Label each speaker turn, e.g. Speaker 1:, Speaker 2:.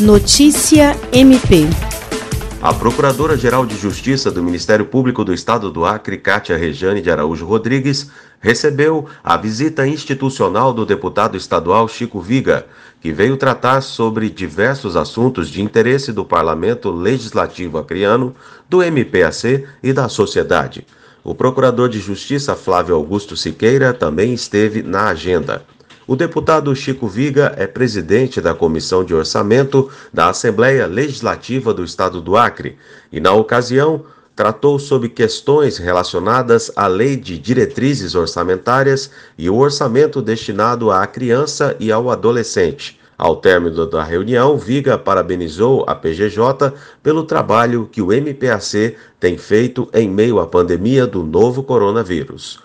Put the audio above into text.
Speaker 1: Notícia MP.
Speaker 2: A Procuradora-Geral de Justiça do Ministério Público do Estado do Acre, Cátia Rejane de Araújo Rodrigues, recebeu a visita institucional do deputado estadual Chico Viga, que veio tratar sobre diversos assuntos de interesse do Parlamento Legislativo Acreano, do MPAC e da sociedade. O Procurador de Justiça Flávio Augusto Siqueira também esteve na agenda. O deputado Chico Viga é presidente da Comissão de Orçamento da Assembleia Legislativa do Estado do Acre e, na ocasião, tratou sobre questões relacionadas à Lei de Diretrizes Orçamentárias e o orçamento destinado à criança e ao adolescente. Ao término da reunião, Viga parabenizou a PGJ pelo trabalho que o MPAC tem feito em meio à pandemia do novo coronavírus.